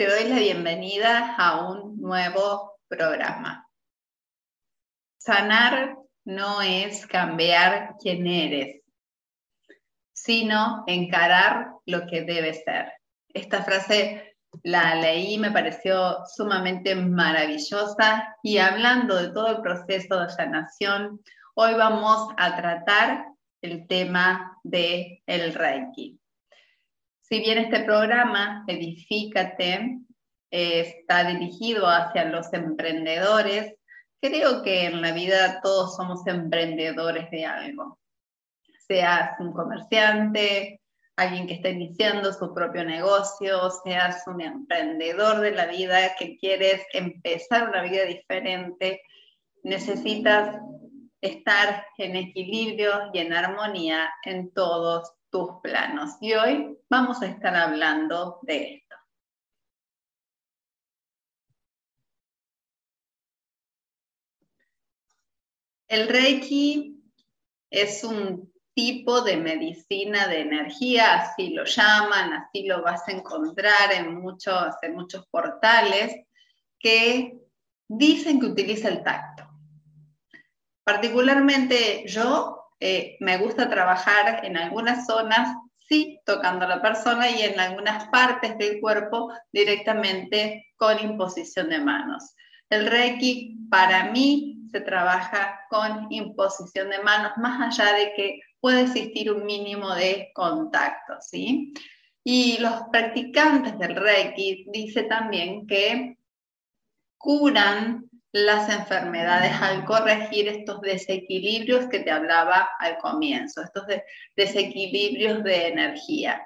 Te doy la bienvenida a un nuevo programa. Sanar no es cambiar quién eres, sino encarar lo que debe ser. Esta frase la leí, me pareció sumamente maravillosa y hablando de todo el proceso de sanación, hoy vamos a tratar el tema de el Reiki. Si bien este programa, Edifícate, está dirigido hacia los emprendedores, creo que en la vida todos somos emprendedores de algo. Seas un comerciante, alguien que está iniciando su propio negocio, seas un emprendedor de la vida que quieres empezar una vida diferente, necesitas estar en equilibrio y en armonía en todos tus planos. Y hoy vamos a estar hablando de esto. El Reiki es un tipo de medicina de energía, así lo llaman, así lo vas a encontrar en muchos, en muchos portales, que dicen que utiliza el tacto. Particularmente yo eh, me gusta trabajar en algunas zonas, sí, tocando a la persona y en algunas partes del cuerpo directamente con imposición de manos. El Reiki para mí se trabaja con imposición de manos, más allá de que puede existir un mínimo de contacto, ¿sí? Y los practicantes del Reiki dice también que curan las enfermedades al corregir estos desequilibrios que te hablaba al comienzo, estos desequilibrios de energía.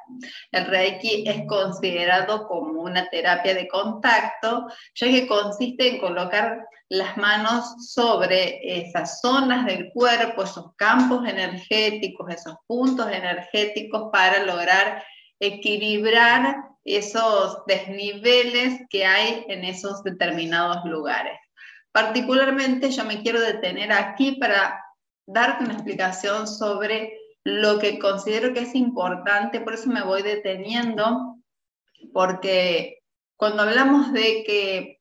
El Reiki es considerado como una terapia de contacto, ya que consiste en colocar las manos sobre esas zonas del cuerpo, esos campos energéticos, esos puntos energéticos para lograr equilibrar esos desniveles que hay en esos determinados lugares. Particularmente yo me quiero detener aquí para darte una explicación sobre lo que considero que es importante, por eso me voy deteniendo, porque cuando hablamos de que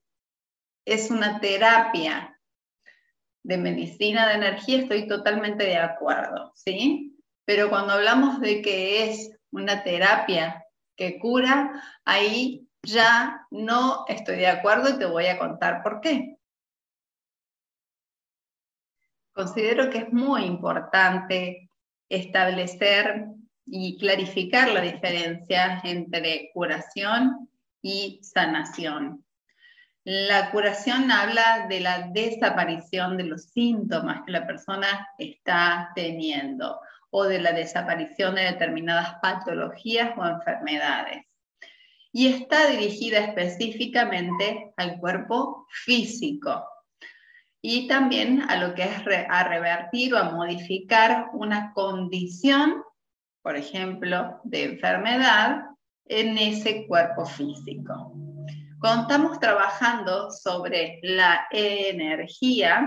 es una terapia de medicina de energía, estoy totalmente de acuerdo, ¿sí? Pero cuando hablamos de que es una terapia que cura, ahí ya no estoy de acuerdo y te voy a contar por qué. Considero que es muy importante establecer y clarificar la diferencia entre curación y sanación. La curación habla de la desaparición de los síntomas que la persona está teniendo o de la desaparición de determinadas patologías o enfermedades. Y está dirigida específicamente al cuerpo físico, y también a lo que es a revertir o a modificar una condición, por ejemplo, de enfermedad en ese cuerpo físico. Cuando estamos trabajando sobre la energía,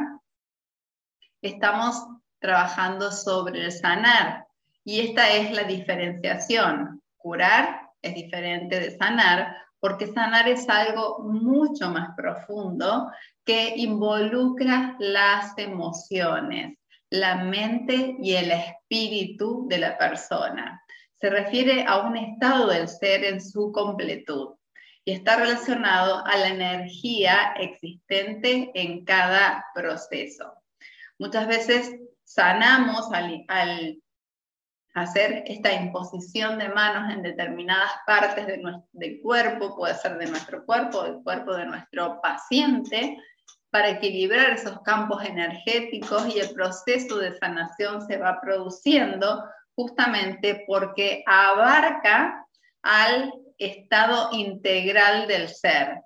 estamos trabajando sobre el sanar y esta es la diferenciación. Curar es diferente de sanar porque sanar es algo mucho más profundo que involucra las emociones, la mente y el espíritu de la persona. Se refiere a un estado del ser en su completud y está relacionado a la energía existente en cada proceso. Muchas veces sanamos al, al hacer esta imposición de manos en determinadas partes de nuestro, del cuerpo, puede ser de nuestro cuerpo, del cuerpo de nuestro paciente, para equilibrar esos campos energéticos y el proceso de sanación se va produciendo justamente porque abarca al estado integral del ser,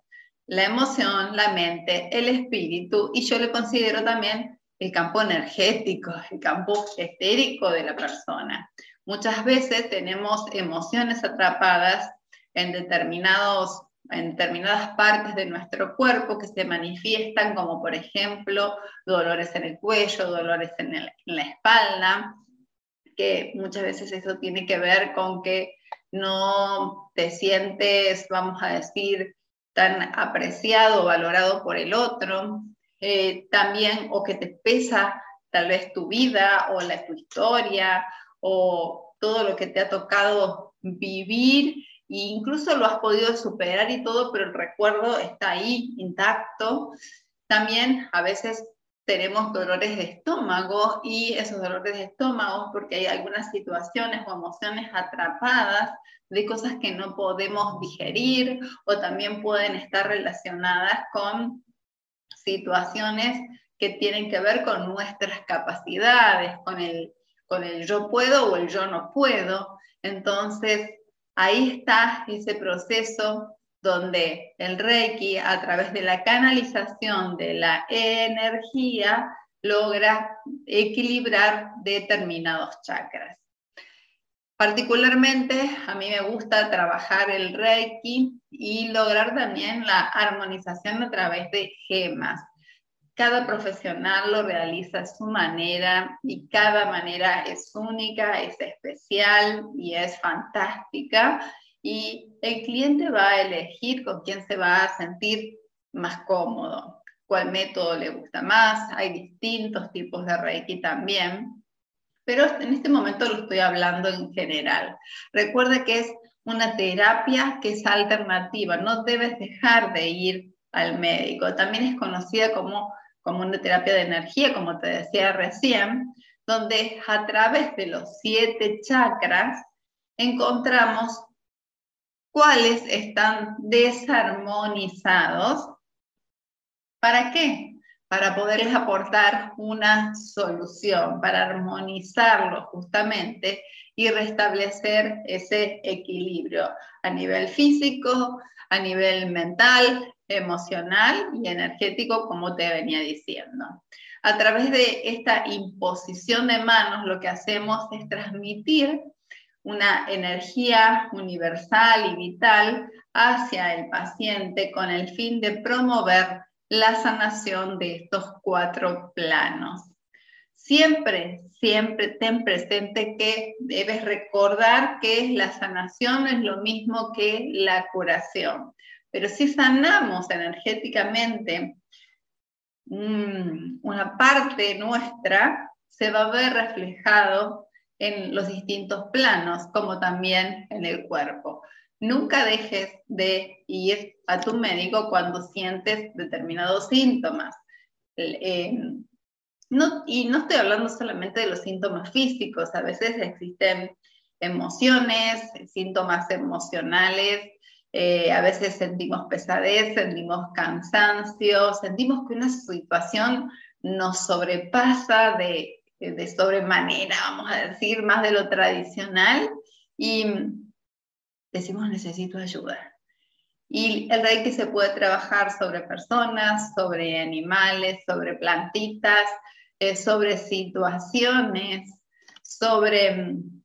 la emoción, la mente, el espíritu, y yo le considero también el campo energético, el campo estérico de la persona. Muchas veces tenemos emociones atrapadas en, determinados, en determinadas partes de nuestro cuerpo que se manifiestan como por ejemplo dolores en el cuello, dolores en, la espalda, que muchas veces eso tiene que ver con que no te sientes, vamos a decir, tan apreciado o valorado por el otro, eh, también o que te pesa tal vez tu vida o la, tu historia o todo lo que te ha tocado vivir e incluso lo has podido superar y todo, pero el recuerdo está ahí intacto. También a veces tenemos dolores de estómago y esos dolores de estómago porque hay algunas situaciones o emociones atrapadas de cosas que no podemos digerir o también pueden estar relacionadas con situaciones que tienen que ver con nuestras capacidades, con el, con el yo puedo o el yo no puedo. Entonces, ahí está ese proceso donde el Reiki, a través de la canalización de la energía, logra equilibrar determinados chakras. Particularmente a mí me gusta trabajar el Reiki y lograr también la armonización a través de gemas. Cada profesional lo realiza a su manera y cada manera es única, es especial y es fantástica y el cliente va a elegir con quién se va a sentir más cómodo, cuál método le gusta más. Hay distintos tipos de Reiki también, pero en este momento lo estoy hablando en general. Recuerda que es una terapia que es alternativa, no debes dejar de ir al médico. También es conocida como, como una terapia de energía, como te decía recién, donde a través de los siete chakras encontramos cuáles están desarmonizados. ¿Para qué? Para poderles aportar una solución, para armonizarlos justamente y restablecer ese equilibrio a nivel físico, a nivel mental, emocional y energético, como te venía diciendo. A través de esta imposición de manos, lo que hacemos es transmitir una energía universal y vital hacia el paciente con el fin de promover la sanación de estos cuatro planos. Siempre, siempre ten presente que debes recordar que la sanación es lo mismo que la curación. Pero si sanamos energéticamente una parte nuestra, se va a ver reflejado en los distintos planos, como también en el cuerpo. Nunca dejes de ir a tu médico cuando sientes determinados síntomas. Eh, y no estoy hablando solamente de los síntomas físicos, a veces existen emociones, síntomas emocionales, eh, a veces sentimos pesadez, sentimos cansancio, sentimos que una situación nos sobrepasa de de sobremanera, vamos a decir, más de lo tradicional, y decimos necesito ayuda. Y el Reiki se puede trabajar sobre personas, sobre animales, sobre plantitas, eh, sobre situaciones, sobre mm,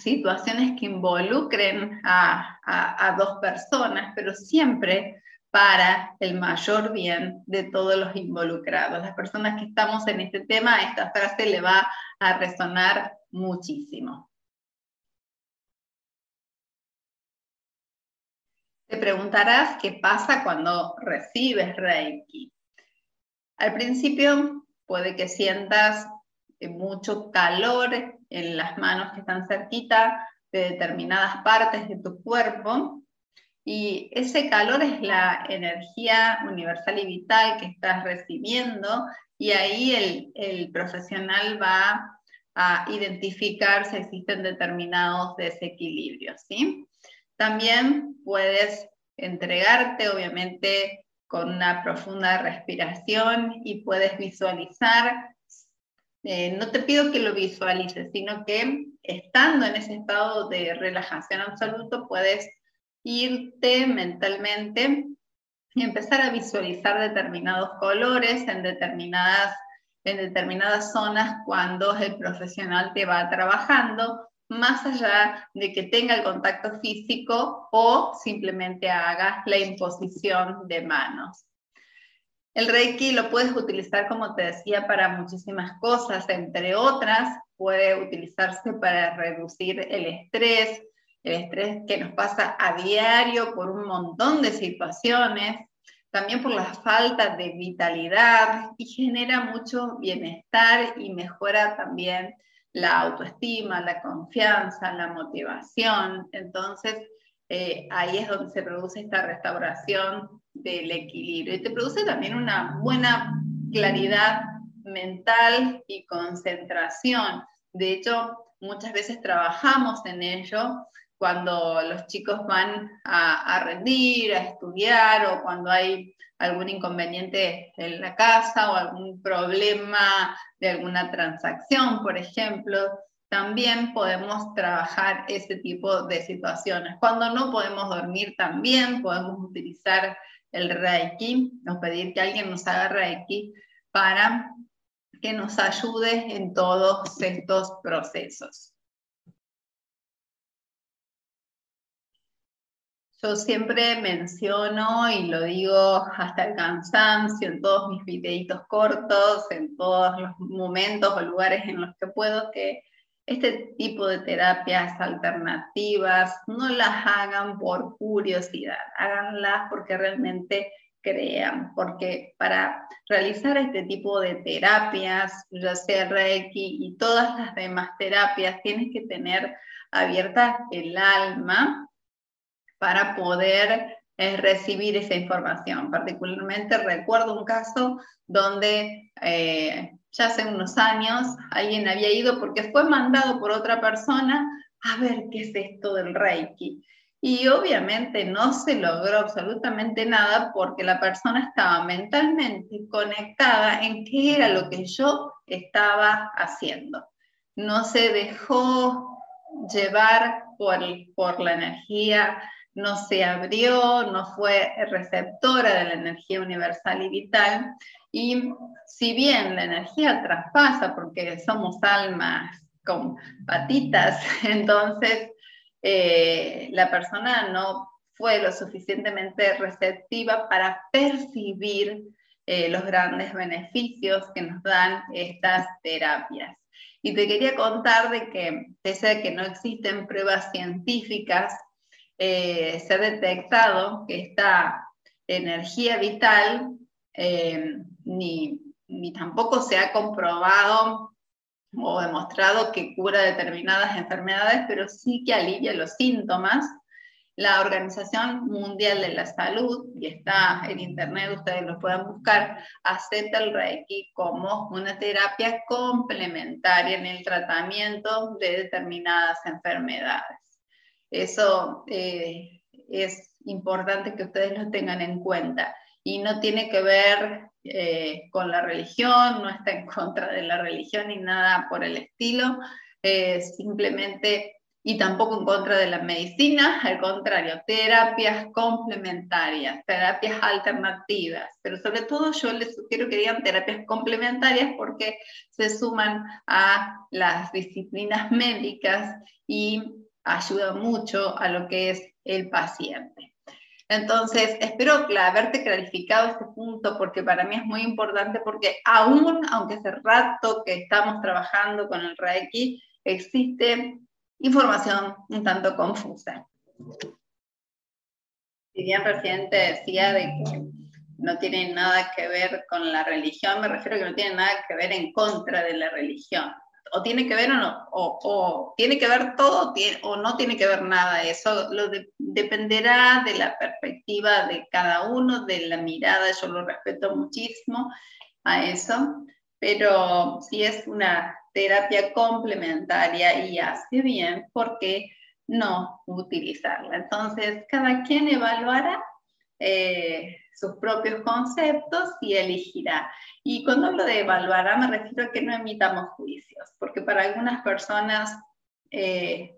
situaciones que involucren a, a dos personas, pero siempre para el mayor bien de todos los involucrados. Las personas que estamos en este tema, esta frase le va a resonar muchísimo. Te preguntarás qué pasa cuando recibes Reiki. Al principio puede que sientas mucho calor en las manos que están cerquita de determinadas partes de tu cuerpo, y ese calor es la energía universal y vital que estás recibiendo y ahí el, el profesional va a identificar si existen determinados desequilibrios. También puedes entregarte, obviamente, con una profunda respiración y puedes visualizar eh, no te pido que lo visualices, sino que estando en ese estado de relajación absoluto puedes irte mentalmente y empezar a visualizar determinados colores en determinadas, en determinadas zonas cuando el profesional te va trabajando, más allá de que tenga el contacto físico o simplemente haga la imposición de manos. El Reiki lo puedes utilizar, como te decía, para muchísimas cosas, entre otras, puede utilizarse para reducir el estrés, el estrés que nos pasa a diario por un montón de situaciones, también por la falta de vitalidad y genera mucho bienestar y mejora también la autoestima, la confianza, la motivación. Entonces, eh, ahí es donde se produce esta restauración del equilibrio y te produce también una buena claridad mental y concentración. De hecho, muchas veces trabajamos en ello cuando los chicos van a, rendir, a estudiar o cuando hay algún inconveniente en la casa o algún problema de alguna transacción, por ejemplo, también podemos trabajar ese tipo de situaciones. Cuando no podemos dormir también podemos utilizar el Reiki o pedir que alguien nos haga Reiki para que nos ayude en todos estos procesos. Yo siempre menciono y lo digo hasta el cansancio en todos mis videitos cortos, en todos los momentos o lugares en los que puedo, que este tipo de terapias alternativas no las hagan por curiosidad, háganlas porque realmente crean, porque para realizar este tipo de terapias, ya sea Reiki y todas las demás terapias, tienes que tener abierta el alma para poder eh, recibir esa información. Particularmente recuerdo un caso donde eh, ya hace unos años alguien había ido porque fue mandado por otra persona a ver qué es esto del Reiki. Y obviamente no se logró absolutamente nada porque la persona estaba mentalmente conectada en qué era lo que yo estaba haciendo. No se dejó llevar por, por la energía no se abrió, no fue receptora de la energía universal y vital. Y si bien la energía traspasa, porque somos almas con patitas, entonces eh, la persona no fue lo suficientemente receptiva para percibir eh, los grandes beneficios que nos dan estas terapias. Y te quería contar de que, pese a que no existen pruebas científicas eh, se ha detectado que esta energía vital ni, ni tampoco se ha comprobado o demostrado que cura determinadas enfermedades, pero sí que alivia los síntomas. La Organización Mundial de la Salud, y está en internet, ustedes lo pueden buscar, acepta el Reiki como una terapia complementaria en el tratamiento de determinadas enfermedades. Eso eh, es importante que ustedes lo tengan en cuenta. Y no tiene que ver eh, con la religión, no está en contra de la religión ni nada por el estilo, simplemente, y tampoco en contra de la medicina, al contrario, terapias complementarias, terapias alternativas, pero sobre todo yo les sugiero que digan terapias complementarias porque se suman a las disciplinas médicas y ayuda mucho a lo que es el paciente. Entonces, espero haberte clarificado este punto porque para mí es muy importante porque aún, aunque hace rato que estamos trabajando con el Reiki, existe información un tanto confusa. Si bien recién te decía de que no tiene nada que ver con la religión, me refiero a que no tiene nada que ver en contra de la religión o tiene que ver o no, o, tiene que ver todo o no tiene que ver nada. Eso lo dependerá de la perspectiva de cada uno, de la mirada, yo lo respeto muchísimo a eso, pero si es una terapia complementaria y hace bien, ¿por qué no utilizarla? Entonces, cada quien evaluará eh, sus propios conceptos y elegirá. Y cuando hablo de evaluará me refiero a que no emitamos juicios, porque para algunas personas eh,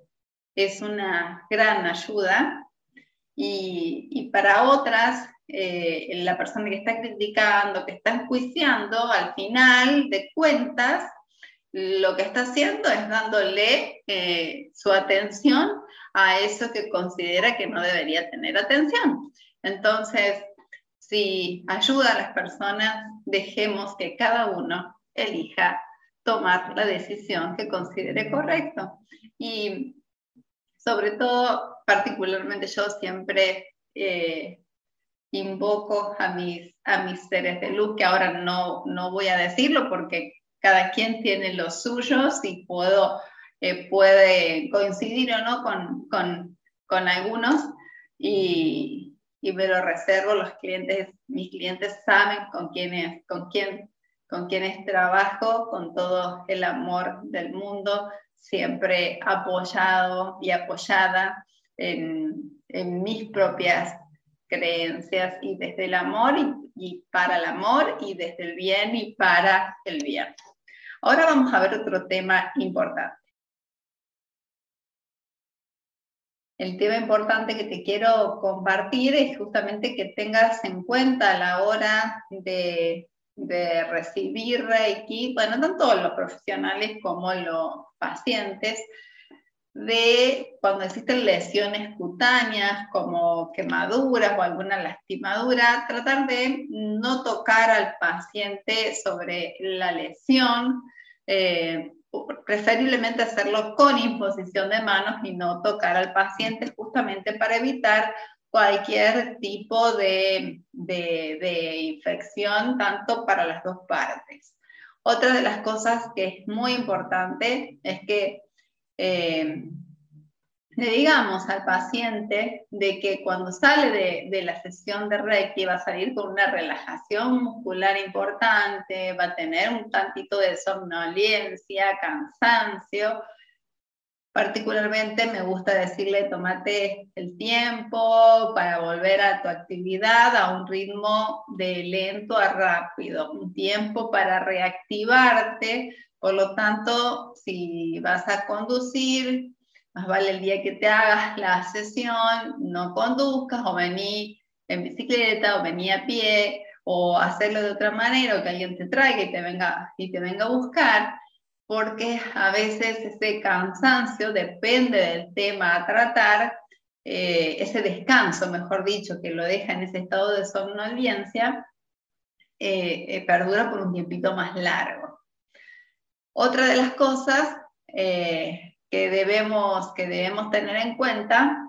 es una gran ayuda y, y para otras eh, la persona que está criticando, que está enjuiciando, al final de cuentas, lo que está haciendo es dándole eh, su atención a eso que considera que no debería tener atención. Entonces, si ayuda a las personas, dejemos que cada uno elija tomar la decisión que considere correcto. Y sobre todo, particularmente yo siempre eh, invoco a mis, a mis seres de luz, que ahora no, no voy a decirlo porque cada quien tiene los suyos y puedo, eh, puede coincidir o no con, con, con algunos y, y, me lo reservo, los clientes, mis clientes saben con quiénes, con quién, con quiénes trabajo, con todo el amor del mundo, siempre apoyado y apoyada en mis propias creencias y desde el amor y, para el amor y desde el bien y para el bien. Ahora vamos a ver otro tema importante. El tema importante que te quiero compartir es justamente que tengas en cuenta a la hora de, recibir Reiki, bueno, tanto los profesionales como los pacientes, de cuando existen lesiones cutáneas como quemaduras o alguna lastimadura, tratar de no tocar al paciente sobre la lesión, eh, preferiblemente hacerlo con imposición de manos y no tocar al paciente justamente para evitar cualquier tipo de, infección, tanto para las dos partes. Otra de las cosas que es muy importante es que eh, le digamos al paciente de que cuando sale de, de, la sesión de Reiki va a salir con una relajación muscular importante, va a tener un tantito de somnolencia, cansancio. Particularmente me gusta decirle, tómate el tiempo para volver a tu actividad a un ritmo de lento a rápido, un tiempo para reactivarte por lo tanto, si vas a conducir, más vale el día que te hagas la sesión, no conduzcas o vení en bicicleta o vení a pie o hacerlo de otra manera o que alguien te traiga y te venga, y te venga a buscar, porque a veces ese cansancio depende del tema a tratar, eh, ese descanso, mejor dicho, que lo deja en ese estado de somnolencia, eh, eh, perdura por un tiempito más largo. Otra de las cosas eh, que, debemos, que debemos tener en cuenta,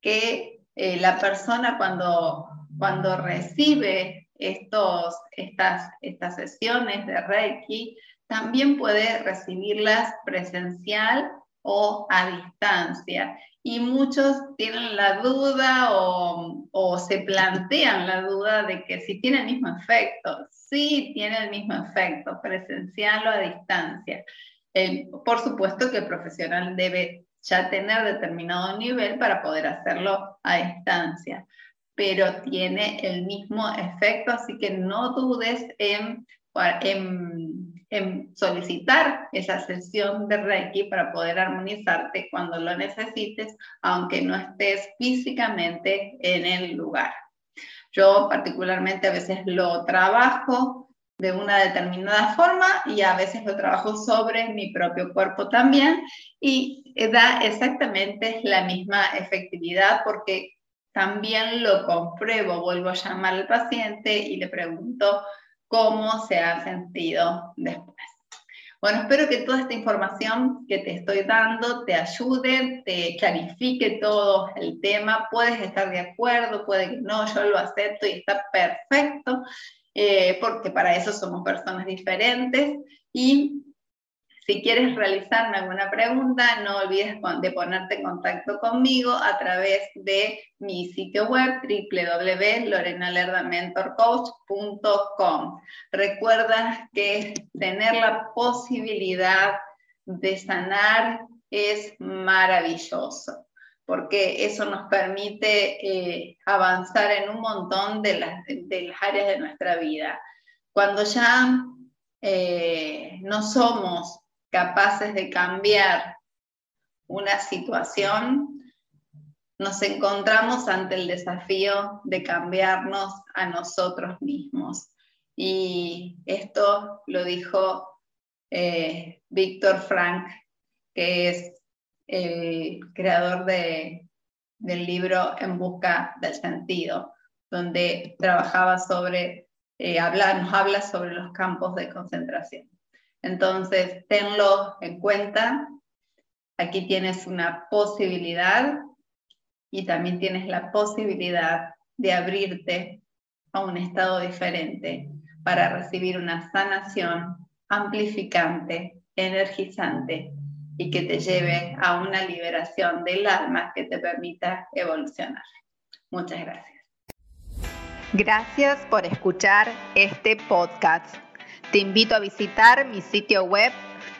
que eh, la persona cuando, cuando recibe estos, estas, estas sesiones de Reiki, también puede recibirlas presencial o a distancia. Y muchos tienen la duda o, o, se plantean la duda de que si tiene el mismo efecto sí tiene el mismo efecto, presencial o a distancia. Por supuesto que el profesional debe ya tener determinado nivel para poder hacerlo a distancia, pero tiene el mismo efecto, así que no dudes en, en, en solicitar esa sesión de Reiki para poder armonizarte cuando lo necesites, aunque no estés físicamente en el lugar. Yo particularmente a veces lo trabajo de una determinada forma y a veces lo trabajo sobre mi propio cuerpo también y da exactamente la misma efectividad porque también lo compruebo, vuelvo a llamar al paciente y le pregunto cómo se ha sentido después. Bueno, espero que toda esta información que te estoy dando te ayude, te clarifique todo el tema. Puedes estar de acuerdo, puede que no, yo lo acepto y está perfecto, eh, porque para eso somos personas diferentes. Y si quieres realizarme alguna pregunta, no olvides de ponerte en contacto conmigo a través de mi sitio web www.lorenalerdamentorcoach.com. Recuerda que tener la posibilidad de sanar es maravilloso. Porque eso nos permite eh, avanzar en un montón de las, áreas de nuestra vida. Cuando ya eh, no somos capaces de cambiar una situación, nos encontramos ante el desafío de cambiarnos a nosotros mismos. Y esto lo dijo eh, Víctor Frank, que es el creador de, del libro En Busca del Sentido, donde trabajaba sobre, eh, nos habla sobre los campos de concentración. Entonces, tenlo en cuenta. Aquí tienes una posibilidad y también tienes la posibilidad de abrirte a un estado diferente para recibir una sanación amplificante, energizante y que te lleve a una liberación del alma que te permita evolucionar. Muchas gracias. Gracias por escuchar este podcast. Te invito a visitar mi sitio web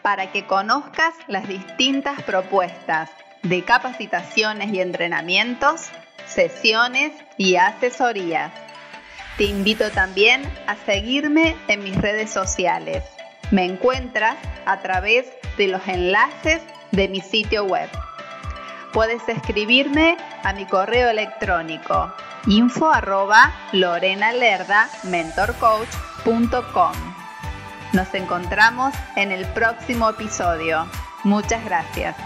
para que conozcas las distintas propuestas de capacitaciones y entrenamientos, sesiones y asesorías. Te invito también a seguirme en mis redes sociales. Me encuentras a través de los enlaces de mi sitio web. Puedes escribirme a mi correo electrónico info arroba. Nos encontramos en el próximo episodio. Muchas gracias.